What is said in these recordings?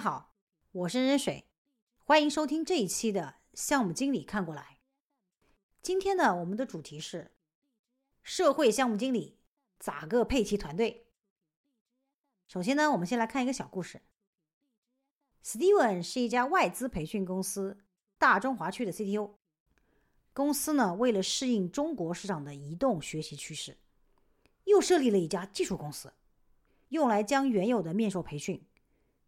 好，我是任水，欢迎收听这一期的项目经理看过来。今天呢，我们的主题是社会项目经理咋个配齐团队。首先呢，我们先来看一个小故事。Steven 是一家外资培训公司大中华区的 CTO，公司呢为了适应中国市场的移动学习趋势，又设立了一家技术公司，用来将原有的面授培训。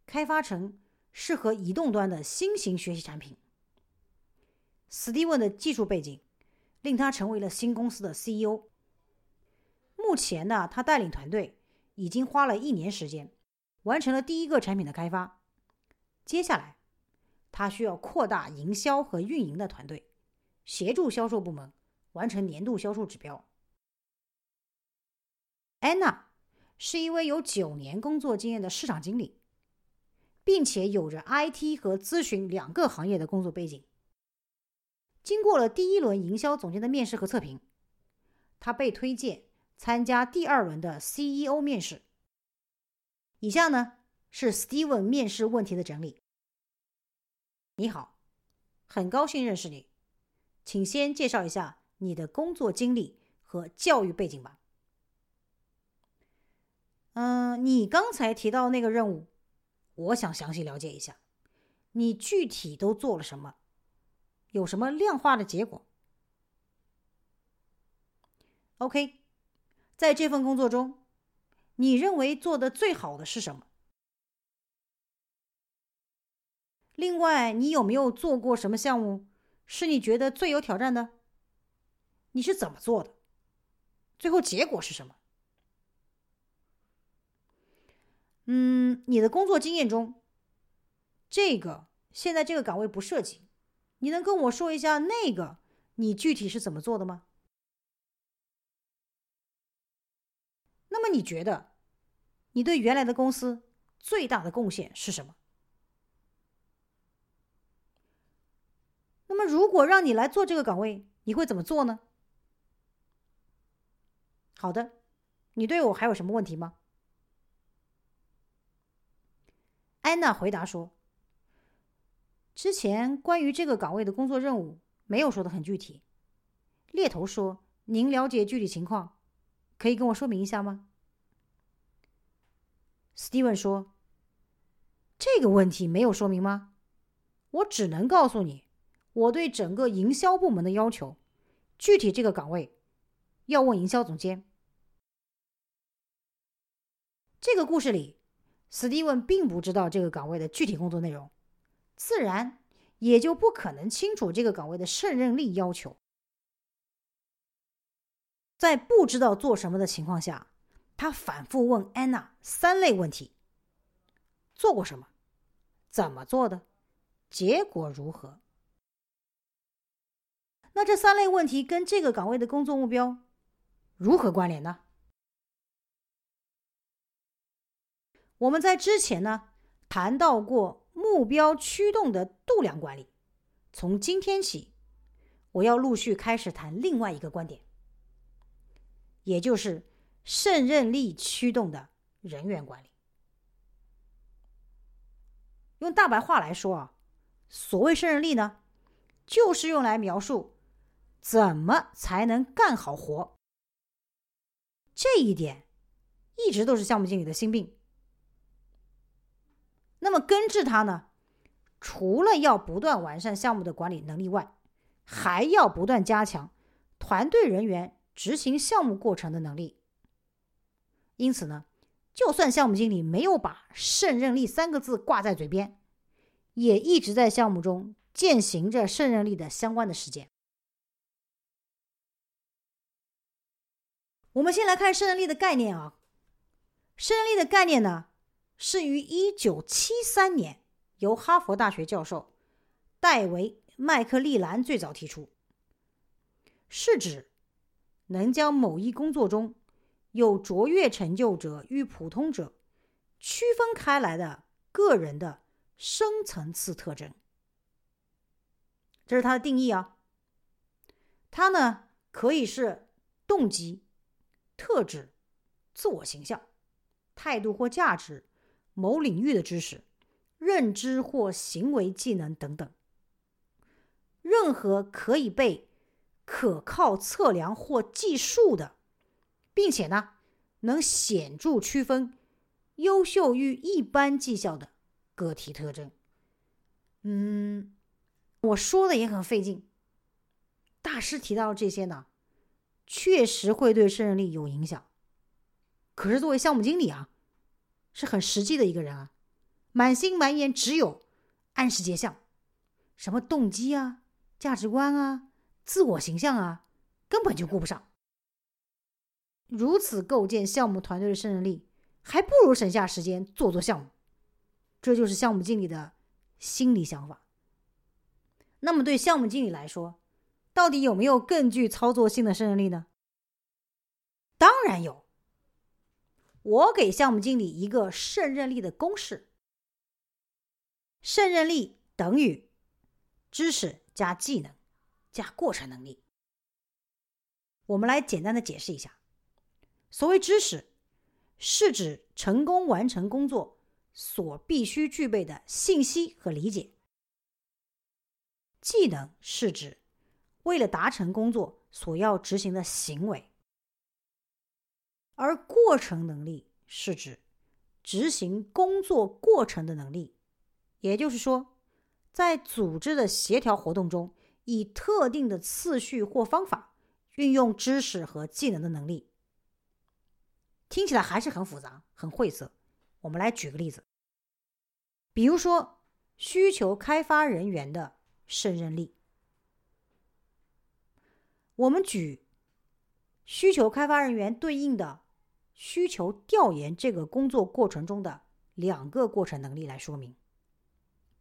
开发成适合移动端的新型学习产品。Steven 的技术背景令他成为了新公司的 CEO。目前呢，他带领团队已经花了一年时间，完成了第一个产品的开发。接下来，他需要扩大营销和运营的团队，协助销售部门完成年度销售指标。Anna 是一位有九年工作经验的市场经理。并且有着 IT 和咨询两个行业的工作背景。经过了第一轮营销总监的面试和测评，他被推荐参加第二轮的 CEO 面试。以下呢是 Steven 面试问题的整理。你好，很高兴认识你，请先介绍一下你的工作经历和教育背景吧。嗯，你刚才提到那个任务。我想详细了解一下，你具体都做了什么，有什么量化的结果？OK，在这份工作中，你认为做的最好的是什么？另外，你有没有做过什么项目是你觉得最有挑战的？你是怎么做的？最后结果是什么？嗯，你的工作经验中，这个现在这个岗位不涉及，你能跟我说一下那个你具体是怎么做的吗？那么你觉得你对原来的公司最大的贡献是什么？那么如果让你来做这个岗位，你会怎么做呢？好的，你对我还有什么问题吗？安娜回答说：“之前关于这个岗位的工作任务没有说的很具体。”猎头说：“您了解具体情况，可以跟我说明一下吗？”Steven 说：“这个问题没有说明吗？我只能告诉你，我对整个营销部门的要求。具体这个岗位，要问营销总监。”这个故事里。史蒂文并不知道这个岗位的具体工作内容，自然也就不可能清楚这个岗位的胜任力要求。在不知道做什么的情况下，他反复问安娜三类问题：做过什么？怎么做的？结果如何？那这三类问题跟这个岗位的工作目标如何关联呢？我们在之前呢谈到过目标驱动的度量管理，从今天起，我要陆续开始谈另外一个观点，也就是胜任力驱动的人员管理。用大白话来说啊，所谓胜任力呢，就是用来描述怎么才能干好活。这一点一直都是项目经理的心病。那么根治它呢？除了要不断完善项目的管理能力外，还要不断加强团队人员执行项目过程的能力。因此呢，就算项目经理没有把“胜任力”三个字挂在嘴边，也一直在项目中践行着胜任力的相关的实践。我们先来看胜任力的概念啊，胜任力的概念呢？是于一九七三年由哈佛大学教授戴维·麦克利兰最早提出，是指能将某一工作中有卓越成就者与普通者区分开来的个人的深层次特征。这是它的定义啊。它呢可以是动机、特质、自我形象、态度或价值。某领域的知识、认知或行为技能等等，任何可以被可靠测量或计数的，并且呢，能显著区分优秀于一般绩效的个体特征。嗯，我说的也很费劲。大师提到这些呢，确实会对胜任力有影响。可是作为项目经理啊，是很实际的一个人啊，满心满眼只有按时结项，什么动机啊、价值观啊、自我形象啊，根本就顾不上。如此构建项目团队的胜任力，还不如省下时间做做项目。这就是项目经理的心理想法。那么对项目经理来说，到底有没有更具操作性的胜任力呢？当然有。我给项目经理一个胜任力的公式：胜任力等于知识加技能加过程能力。我们来简单的解释一下，所谓知识，是指成功完成工作所必须具备的信息和理解；技能是指为了达成工作所要执行的行为。而过程能力是指执行工作过程的能力，也就是说，在组织的协调活动中，以特定的次序或方法运用知识和技能的能力。听起来还是很复杂、很晦涩。我们来举个例子，比如说需求开发人员的胜任力。我们举需求开发人员对应的。需求调研这个工作过程中的两个过程能力来说明。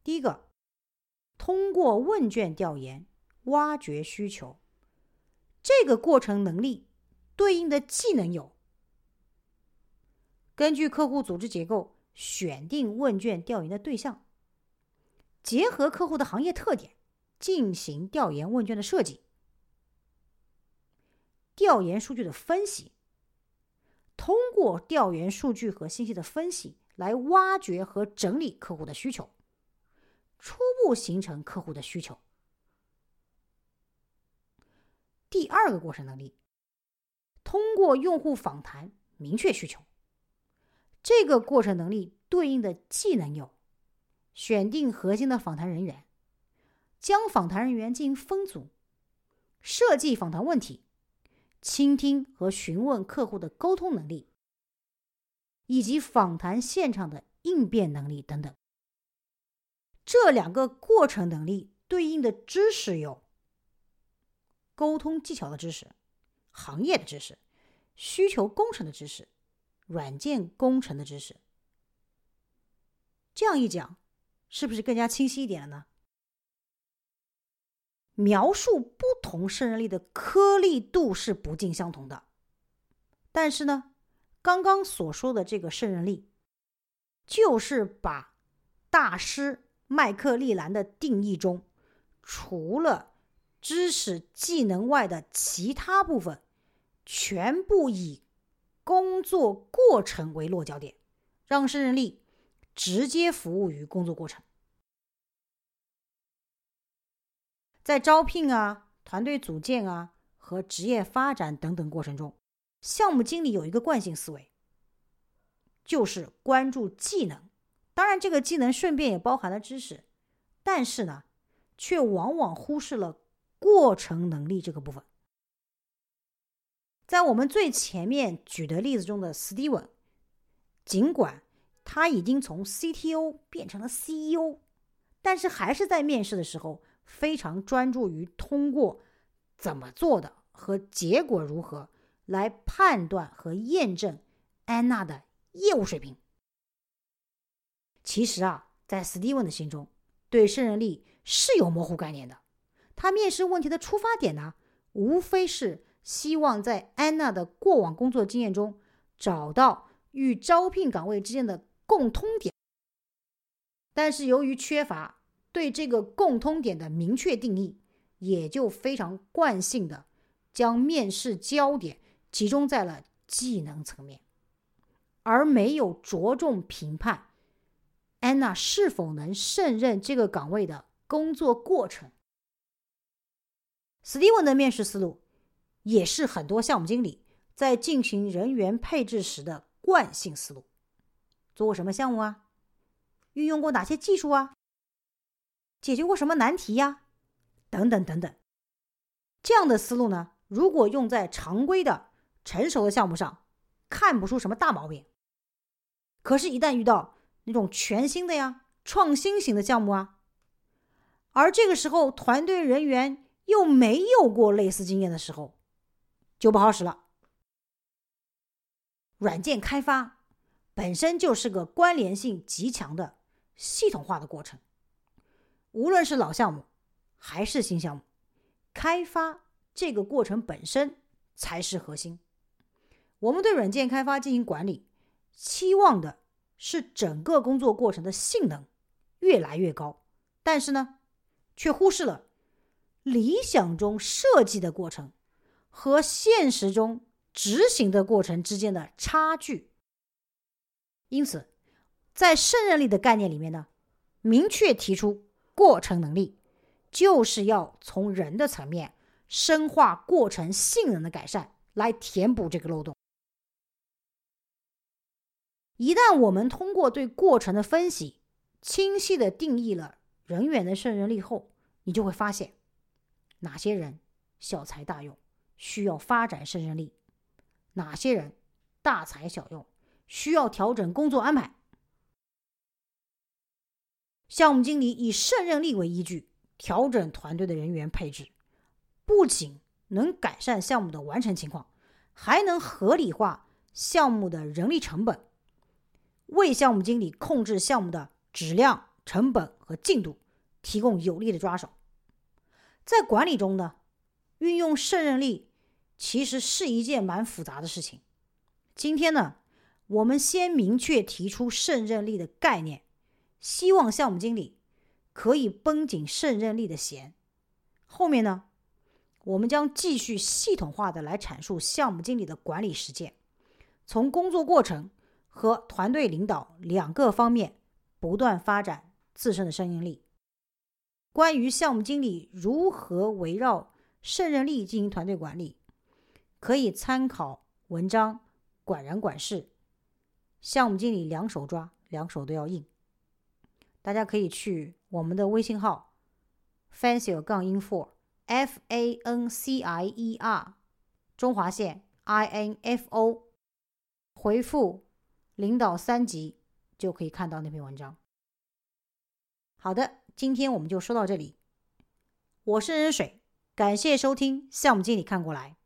第一个，通过问卷调研挖掘需求，这个过程能力对应的技能有：根据客户组织结构选定问卷调研的对象，结合客户的行业特点进行调研问卷的设计，调研数据的分析。通过调研数据和信息的分析，来挖掘和整理客户的需求，初步形成客户的需求。第二个过程能力，通过用户访谈明确需求。这个过程能力对应的技能有：选定核心的访谈人员，将访谈人员进行分组，设计访谈问题。倾听和询问客户的沟通能力，以及访谈现场的应变能力等等。这两个过程能力对应的知识有：沟通技巧的知识、行业的知识、需求工程的知识、软件工程的知识。这样一讲，是不是更加清晰一点了呢？描述不同胜任力的颗粒度是不尽相同的，但是呢，刚刚所说的这个胜任力，就是把大师麦克利兰的定义中除了知识技能外的其他部分，全部以工作过程为落脚点，让胜任力直接服务于工作过程。在招聘啊、团队组建啊和职业发展等等过程中，项目经理有一个惯性思维，就是关注技能。当然，这个技能顺便也包含了知识，但是呢，却往往忽视了过程能力这个部分。在我们最前面举的例子中的 Steven，尽管他已经从 CTO 变成了 CEO，但是还是在面试的时候。非常专注于通过怎么做的和结果如何来判断和验证安娜的业务水平。其实啊，在史蒂文的心中，对胜任力是有模糊概念的。他面试问题的出发点呢，无非是希望在安娜的过往工作经验中找到与招聘岗位之间的共通点。但是由于缺乏。对这个共通点的明确定义，也就非常惯性的将面试焦点集中在了技能层面，而没有着重评判安娜是否能胜任这个岗位的工作过程。史蒂文的面试思路也是很多项目经理在进行人员配置时的惯性思路。做过什么项目啊？运用过哪些技术啊？解决过什么难题呀？等等等等。这样的思路呢，如果用在常规的、成熟的项目上，看不出什么大毛病。可是，一旦遇到那种全新的呀、创新型的项目啊，而这个时候团队人员又没有过类似经验的时候，就不好使了。软件开发。本身就是个关联性极强的系统化的过程，无论是老项目还是新项目，开发这个过程本身才是核心。我们对软件开发进行管理，期望的是整个工作过程的性能越来越高，但是呢，却忽视了理想中设计的过程和现实中执行的过程之间的差距。因此，在胜任力的概念里面呢，明确提出过程能力，就是要从人的层面深化过程性能的改善，来填补这个漏洞。一旦我们通过对过程的分析，清晰的定义了人员的胜任力后，你就会发现哪些人小才大用，需要发展胜任力；哪些人大材小用。需要调整工作安排。项目经理以胜任力为依据调整团队的人员配置，不仅能改善项目的完成情况，还能合理化项目的人力成本，为项目经理控制项目的质量、成本和进度提供有力的抓手。在管理中呢，运用胜任力其实是一件蛮复杂的事情。今天呢。我们先明确提出胜任力的概念，希望项目经理可以绷紧胜任力的弦。后面呢，我们将继续系统化的来阐述项目经理的管理实践，从工作过程和团队领导两个方面不断发展自身的胜任力。关于项目经理如何围绕胜任力进行团队管理，可以参考文章《管人管事》。项目经理两手抓，两手都要硬。大家可以去我们的微信号，fancier 杠 infor，FANCIER，中华线 i n f o 回复领导三级就可以看到那篇文章。好的，今天我们就说到这里。我是任水，感谢收听项目经理看过来。